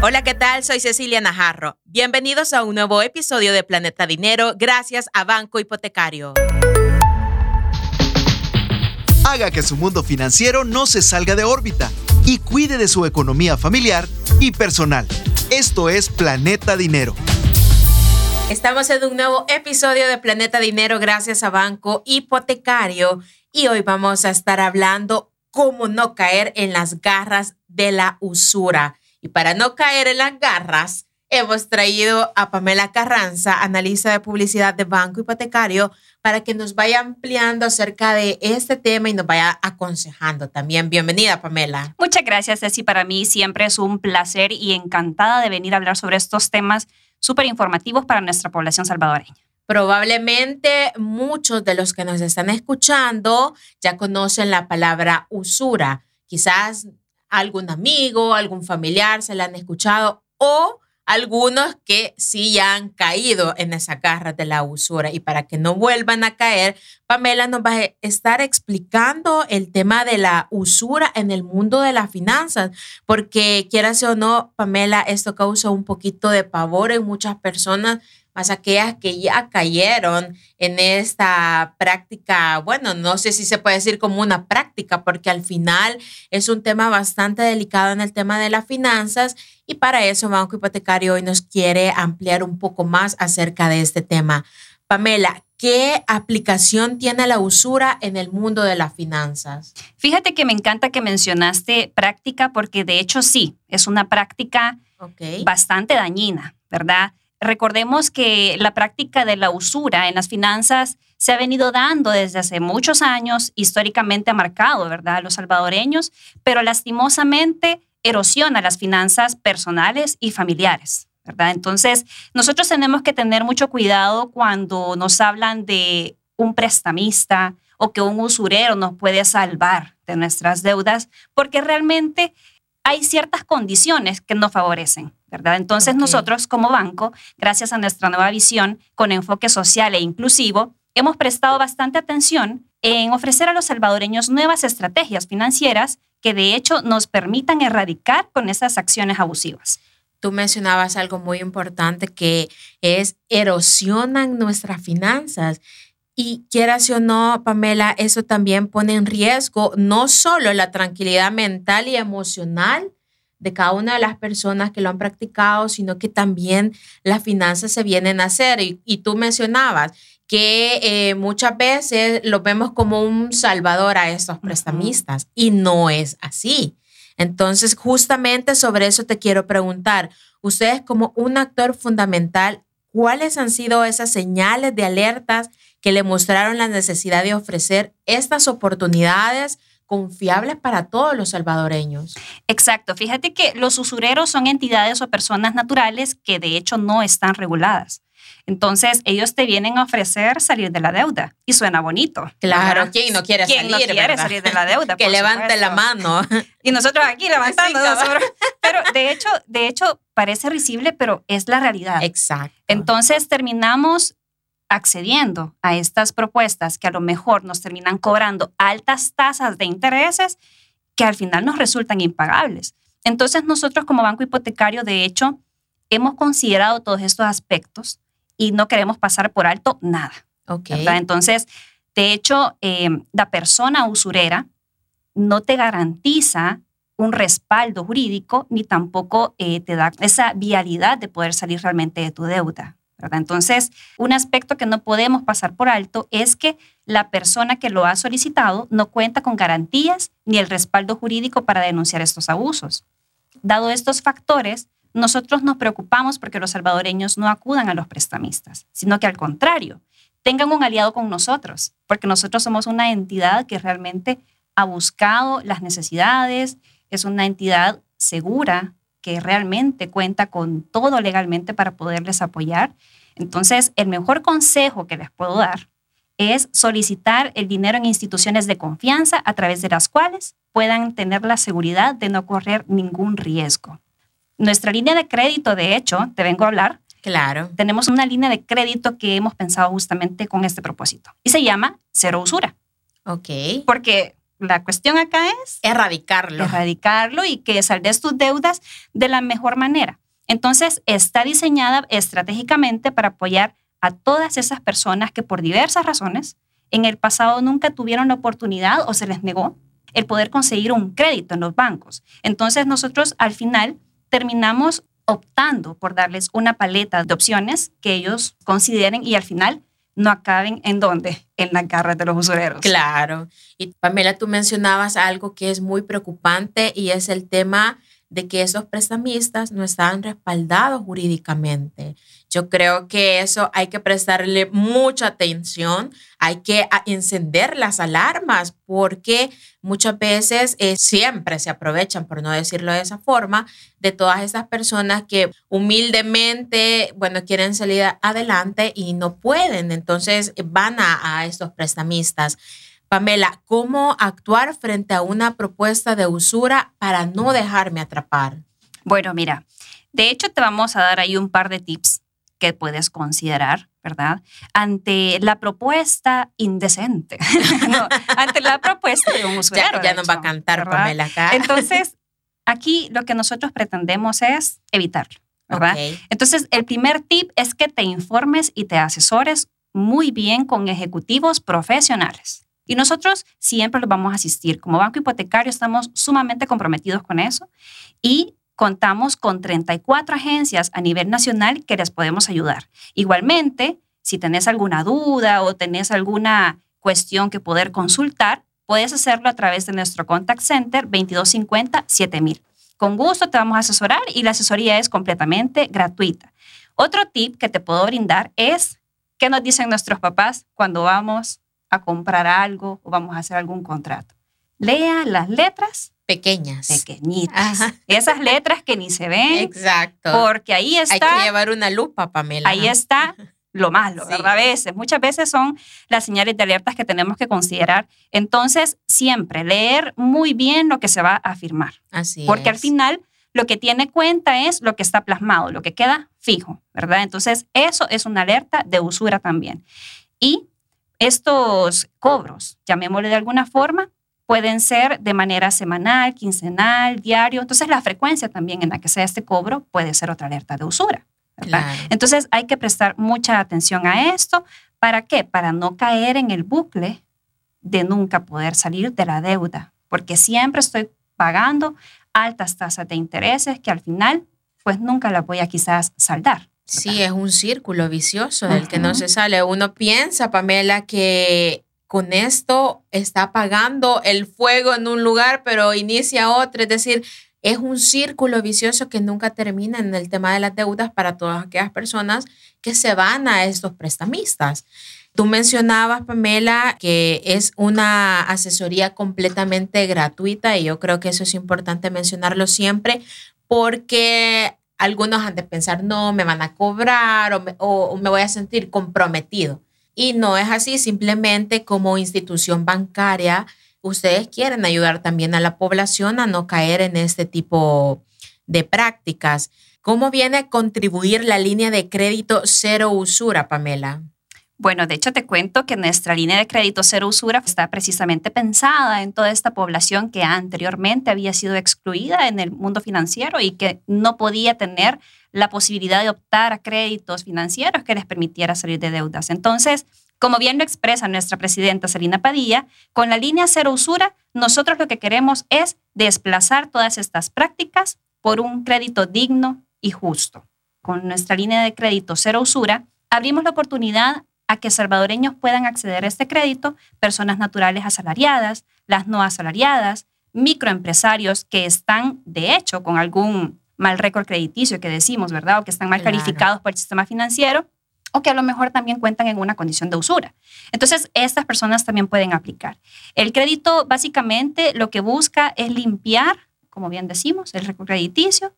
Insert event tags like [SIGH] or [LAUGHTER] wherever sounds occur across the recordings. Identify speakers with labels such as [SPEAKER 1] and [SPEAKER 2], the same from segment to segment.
[SPEAKER 1] Hola, ¿qué tal? Soy Cecilia Najarro. Bienvenidos a un nuevo episodio de Planeta Dinero gracias a Banco Hipotecario.
[SPEAKER 2] Haga que su mundo financiero no se salga de órbita y cuide de su economía familiar y personal. Esto es Planeta Dinero.
[SPEAKER 1] Estamos en un nuevo episodio de Planeta Dinero gracias a Banco Hipotecario y hoy vamos a estar hablando cómo no caer en las garras de la usura. Y para no caer en las garras, hemos traído a Pamela Carranza, analista de publicidad de Banco Hipotecario, para que nos vaya ampliando acerca de este tema y nos vaya aconsejando también. Bienvenida, Pamela.
[SPEAKER 3] Muchas gracias, Ceci. Para mí siempre es un placer y encantada de venir a hablar sobre estos temas súper informativos para nuestra población salvadoreña.
[SPEAKER 1] Probablemente muchos de los que nos están escuchando ya conocen la palabra usura. Quizás algún amigo, algún familiar se la han escuchado o algunos que sí ya han caído en esa garra de la usura. Y para que no vuelvan a caer, Pamela nos va a estar explicando el tema de la usura en el mundo de las finanzas, porque quieras o no, Pamela, esto causa un poquito de pavor en muchas personas más aquellas que ya cayeron en esta práctica, bueno, no sé si se puede decir como una práctica, porque al final es un tema bastante delicado en el tema de las finanzas y para eso Banco Hipotecario hoy nos quiere ampliar un poco más acerca de este tema. Pamela, ¿qué aplicación tiene la usura en el mundo de las finanzas?
[SPEAKER 3] Fíjate que me encanta que mencionaste práctica porque de hecho sí, es una práctica bastante dañina, ¿verdad? Recordemos que la práctica de la usura en las finanzas se ha venido dando desde hace muchos años, históricamente ha marcado, ¿verdad?, a los salvadoreños, pero lastimosamente erosiona las finanzas personales y familiares, ¿verdad? Entonces, nosotros tenemos que tener mucho cuidado cuando nos hablan de un prestamista o que un usurero nos puede salvar de nuestras deudas, porque realmente hay ciertas condiciones que nos favorecen. ¿verdad? Entonces nosotros como banco, gracias a nuestra nueva visión con enfoque social e inclusivo, hemos prestado bastante atención en ofrecer a los salvadoreños nuevas estrategias financieras que de hecho nos permitan erradicar con esas acciones abusivas.
[SPEAKER 1] Tú mencionabas algo muy importante que es erosionan nuestras finanzas. Y quieras o no, Pamela, eso también pone en riesgo no solo la tranquilidad mental y emocional de cada una de las personas que lo han practicado, sino que también las finanzas se vienen a hacer. Y, tú mencionabas que eh, muchas veces lo vemos como un salvador a estos prestamistas y no es así. Entonces, justamente sobre eso te quiero preguntar, ustedes como un actor fundamental, ¿cuáles han sido esas señales de alertas que le mostraron la necesidad de ofrecer estas oportunidades confiables para todos los salvadoreños.
[SPEAKER 3] Exacto. Fíjate que los usureros son entidades o personas naturales que de hecho no están reguladas. Entonces, ellos te vienen a ofrecer salir de la deuda y suena bonito.
[SPEAKER 1] Claro, ¿quién no quiere
[SPEAKER 3] ¿Quién
[SPEAKER 1] salir?
[SPEAKER 3] no quiere salir de la deuda? [LAUGHS]
[SPEAKER 1] que levante la mano. [LAUGHS]
[SPEAKER 3] Y nosotros aquí levantando. pero de hecho, de hecho, parece risible, pero es la realidad.
[SPEAKER 1] Exacto.
[SPEAKER 3] Entonces, terminamos accediendo a estas propuestas que a lo mejor nos terminan cobrando altas tasas de intereses que al final nos resultan impagables. Entonces nosotros como banco hipotecario, de hecho, hemos considerado todos estos aspectos y no queremos pasar por alto nada.
[SPEAKER 1] Okay.
[SPEAKER 3] Entonces, de hecho, em, la persona usurera no te garantiza un respaldo jurídico ni tampoco eh, te da esa vialidad de poder salir realmente de tu deuda. Entonces, un aspecto que no podemos pasar por alto es que la persona que lo ha solicitado no cuenta con garantías ni el respaldo jurídico para denunciar estos abusos. Dado estos factores, nosotros nos preocupamos porque los salvadoreños no acudan a los prestamistas, sino que al contrario, tengan un aliado con nosotros, porque nosotros somos una entidad que realmente ha buscado las necesidades, es una entidad segura, que realmente cuenta con todo legalmente para poderles apoyar. Entonces, el mejor consejo que les puedo dar es solicitar el dinero en instituciones de confianza a través de las cuales puedan tener la seguridad de no correr ningún riesgo. Nuestra línea de crédito, de hecho, te vengo a hablar.
[SPEAKER 1] Claro.
[SPEAKER 3] Tenemos una línea de crédito que hemos pensado justamente con este propósito y se llama Cero Usura.
[SPEAKER 1] Ok.
[SPEAKER 3] Porque la cuestión acá es
[SPEAKER 1] erradicarlo.
[SPEAKER 3] Erradicarlo y que saldes tus deudas de la mejor manera. Entonces, está diseñada estratégicamente para apoyar a todas esas personas que por diversas razones en el pasado nunca tuvieron la oportunidad o se les negó el poder conseguir un crédito en los bancos. Entonces, nosotros al final terminamos optando por darles una paleta de opciones que ellos consideren y al final no acaben en dónde? En las garras de los usureros.
[SPEAKER 1] Claro. Y Pamela, tú mencionabas algo que es muy preocupante y es el tema de que esos prestamistas no están respaldados jurídicamente. Yo creo que eso hay que prestarle mucha atención, hay que encender las alarmas porque muchas veces eh, siempre se aprovechan, por no decirlo de esa forma, de todas esas personas que humildemente, bueno, quieren salir adelante y no pueden, entonces van a, a estos prestamistas. Pamela, ¿cómo actuar frente a una propuesta de usura para no dejarme atrapar?
[SPEAKER 3] Bueno, mira, de hecho te vamos a dar ahí un par de tips que puedes considerar, ¿verdad? Ante la propuesta indecente, [LAUGHS] ante la propuesta de un [LAUGHS] usuario.
[SPEAKER 1] Ya, nos va a cantar Pamela acá. [LAUGHS]
[SPEAKER 3] Entonces, aquí lo que nosotros pretendemos es evitarlo, ¿verdad? Entonces, el primer tip es que te informes y te asesores muy bien con ejecutivos profesionales. Y nosotros siempre los vamos a asistir. Como banco hipotecario estamos sumamente comprometidos con eso y contamos con 34 agencias a nivel nacional que les podemos ayudar. Igualmente, si tenés alguna duda o tenés alguna cuestión que poder consultar, puedes hacerlo a través de nuestro contact center 2250 7000. Con gusto te vamos a asesorar y la asesoría es completamente gratuita. Otro tip que te puedo brindar es qué nos dicen nuestros papás cuando vamos a comprar algo o vamos a hacer algún contrato. Lea las letras
[SPEAKER 1] pequeñas.
[SPEAKER 3] Pequeñitas. Esas letras que ni se ven.
[SPEAKER 1] Exacto.
[SPEAKER 3] Porque ahí está.
[SPEAKER 1] Hay que llevar una lupa, Pamela.
[SPEAKER 3] Ahí está lo malo, ¿verdad? A veces, muchas veces son las señales de alertas que tenemos que considerar. Entonces, siempre leer muy bien lo que se va a afirmar.
[SPEAKER 1] Así
[SPEAKER 3] Porque al final lo que tiene cuenta es lo que está plasmado, lo que queda fijo, ¿verdad? Entonces, eso es una alerta de usura también. Y estos cobros, llamémosle de alguna forma, pueden ser de manera semanal, quincenal, diario. Entonces, la frecuencia también en la que sea este cobro puede ser otra alerta de usura. Entonces, hay que prestar mucha atención a esto. ¿Para qué? Para no caer en el bucle de nunca poder salir de la deuda, porque siempre estoy pagando altas tasas de intereses que al final, pues nunca las voy a quizás saldar.
[SPEAKER 1] Sí, es un círculo vicioso del que no se sale. Uno piensa, Pamela, que con esto está apagando el fuego en un lugar, pero inicia otro. Es decir, es un círculo vicioso que nunca termina en el tema de las deudas para todas aquellas personas que se van a estos prestamistas. Tú mencionabas, Pamela, que es una asesoría completamente gratuita y yo creo que eso es importante mencionarlo siempre porque algunos han de pensar, no, me van a cobrar o me, o me voy a sentir comprometido. Y no es así, simplemente como institución bancaria, ustedes quieren ayudar también a la población a no caer en este tipo de prácticas. ¿Cómo viene a contribuir la línea de crédito cero usura, Pamela?
[SPEAKER 3] Bueno, de hecho te cuento que nuestra línea de crédito cero usura está precisamente pensada en toda esta población que anteriormente había sido excluida en el mundo financiero y que no podía tener la posibilidad de optar a créditos financieros que les permitiera salir de deudas. Entonces, como bien lo expresa nuestra presidenta Selina Padilla, con la línea cero usura, nosotros lo que queremos es desplazar todas estas prácticas por un crédito digno y justo. Con nuestra línea de crédito cero usura, abrimos la oportunidad a que salvadoreños puedan acceder a este crédito, personas naturales asalariadas, las no asalariadas, microempresarios que están, de hecho, con algún mal récord crediticio que decimos, ¿verdad? O que están mal calificados por el sistema financiero, o que a lo mejor también cuentan en una condición de usura. Entonces, estas personas también pueden aplicar. El crédito básicamente lo que busca es limpiar, como bien decimos, el récord crediticio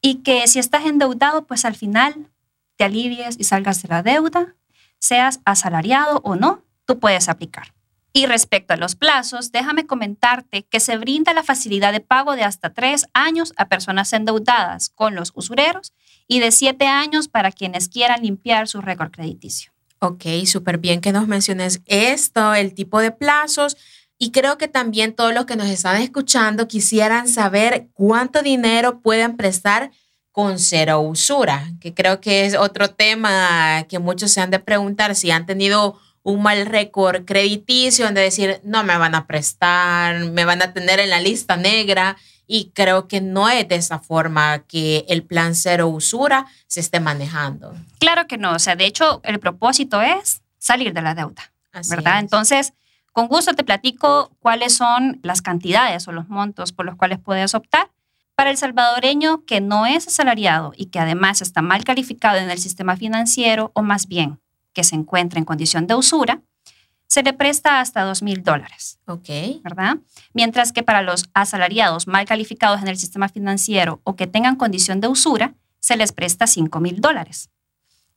[SPEAKER 3] y que si estás endeudado, pues al final te alivies y salgas de la deuda, seas asalariado o no, tú puedes aplicar. Y respecto a los plazos, déjame comentarte que se brinda la facilidad de pago de hasta tres años a personas endeudadas con los usureros y de siete años para quienes quieran limpiar su récord crediticio.
[SPEAKER 1] Ok, súper bien que nos menciones esto, el tipo de plazos Y creo que también todos los que nos están escuchando quisieran saber cuánto dinero pueden prestar con cero usura, que creo que es otro tema que muchos se han de preguntar si han tenido un mal récord crediticio, de decir, no me van a prestar, me van a tener en la lista negra. Y creo que no es de esa forma que el plan cero usura se esté manejando.
[SPEAKER 3] Claro que no. O sea, de hecho, el propósito es salir de la deuda, ¿verdad? Entonces, con gusto te platico cuáles son las cantidades o los montos por los cuales puedes optar. Para el salvadoreño que no es asalariado y que además está mal calificado en el sistema financiero, o más bien que se encuentra en condición de usura, se le presta hasta dos mil dólares.
[SPEAKER 1] Ok.
[SPEAKER 3] ¿Verdad? Mientras que para los asalariados mal calificados en el sistema financiero o que tengan condición de usura, se les presta cinco mil dólares.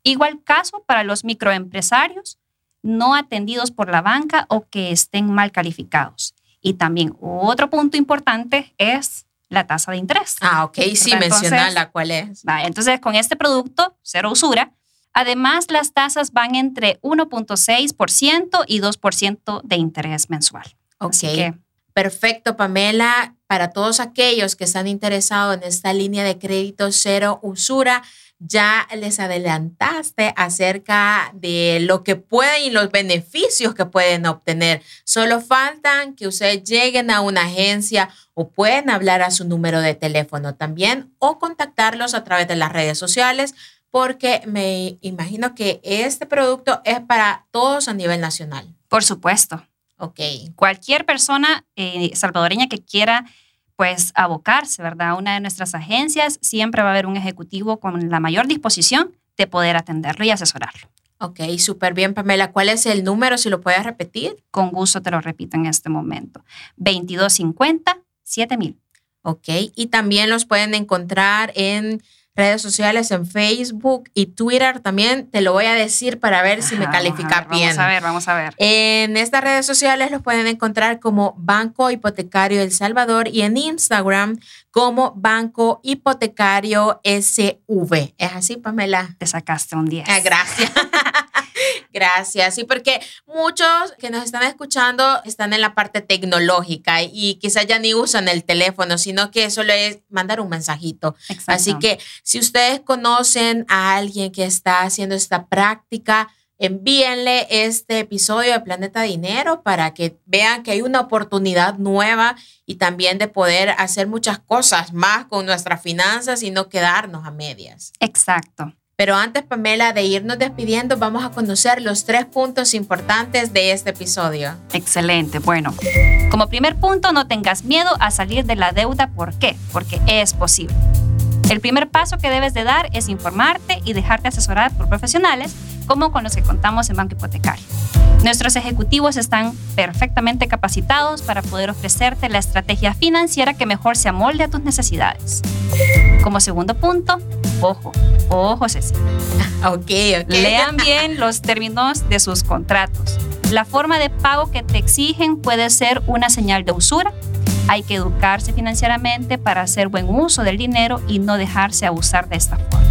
[SPEAKER 3] Igual caso para los microempresarios no atendidos por la banca o que estén mal calificados. Y también otro punto importante es la tasa de interés.
[SPEAKER 1] Ah, ok, sí, la cuál es.
[SPEAKER 3] entonces, con este producto, cero usura, Además, las tasas van entre 1.6% y 2% de interés mensual.
[SPEAKER 1] Ok. Perfecto, Pamela. Para todos aquellos que están interesados en esta línea de crédito cero usura, ya les adelantaste acerca de lo que pueden y los beneficios que pueden obtener. Solo faltan que ustedes lleguen a una agencia o pueden hablar a su número de teléfono también o contactarlos a través de las redes sociales porque me imagino que este producto es para todos a nivel nacional.
[SPEAKER 3] Por supuesto.
[SPEAKER 1] Ok.
[SPEAKER 3] Cualquier persona eh, salvadoreña que quiera pues abocarse, ¿verdad? A una de nuestras agencias, siempre va a haber un ejecutivo con la mayor disposición de poder atenderlo y asesorarlo.
[SPEAKER 1] Ok, súper bien, Pamela. ¿Cuál es el número, si lo puedes repetir?
[SPEAKER 3] Con gusto te lo repito en este momento. 2250 7000.
[SPEAKER 1] Ok, y también los pueden encontrar en redes sociales en Facebook y Twitter también. Te lo voy a decir para ver si me califica bien.
[SPEAKER 3] Vamos a ver, vamos a ver.
[SPEAKER 1] En estas redes sociales los pueden encontrar como Banco Hipotecario El Salvador y en Instagram como Banco Hipotecario SV. ¿Es así, Pamela?
[SPEAKER 3] Te sacaste un 10.
[SPEAKER 1] Ah, gracias. [LAUGHS] Gracias. Sí, porque muchos que nos están escuchando están en la parte tecnológica y quizás ya ni usan el teléfono, sino que solo es mandar un mensajito. Así que si ustedes conocen a alguien que está haciendo esta práctica, envíenle este episodio de Planeta Dinero para que vean que hay una oportunidad nueva y también de poder hacer muchas cosas más con nuestras finanzas y no quedarnos a medias.
[SPEAKER 3] Exacto.
[SPEAKER 1] Pero antes, Pamela, de irnos despidiendo, vamos a conocer los tres puntos importantes de este episodio.
[SPEAKER 3] Excelente. Bueno, como primer punto, no tengas miedo a salir de la deuda. ¿Por qué? Porque es posible. El primer paso que debes de dar es informarte y dejarte asesorar por profesionales como con los que contamos en Banco Hipotecario. Nuestros ejecutivos están perfectamente capacitados para poder ofrecerte la estrategia financiera que mejor se amolde a tus necesidades. Como segundo punto, ojo, ojo Ceci. [LAUGHS]
[SPEAKER 1] Ok, ok.
[SPEAKER 3] Lean [LAUGHS] bien los términos de sus contratos. La forma de pago que te exigen puede ser una señal de usura hay que educarse financieramente para hacer buen uso del dinero y no dejarse abusar de esta forma.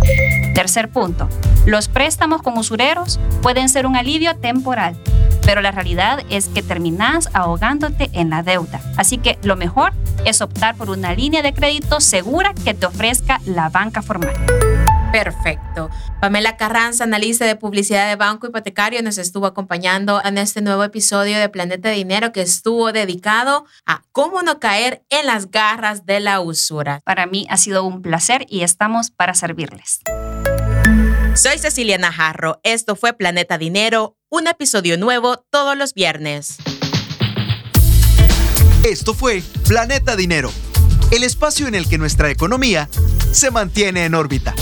[SPEAKER 3] Tercer punto, los préstamos con usureros pueden ser un alivio temporal, pero la realidad es que terminas ahogándote en la deuda. Así que lo mejor es optar por una línea de crédito segura que te ofrezca la banca formal.
[SPEAKER 1] Perfecto. Pamela Carranza, analista de publicidad de Banco Hipotecario, nos estuvo acompañando en este nuevo episodio de Planeta Dinero que estuvo dedicado a cómo no caer en las garras de la usura.
[SPEAKER 3] Para mí ha sido un placer y estamos para servirles.
[SPEAKER 1] Soy Cecilia Najarro. Esto fue Planeta Dinero, un episodio nuevo todos los viernes.
[SPEAKER 2] Esto fue Planeta Dinero, el espacio en el que nuestra economía se mantiene en órbita.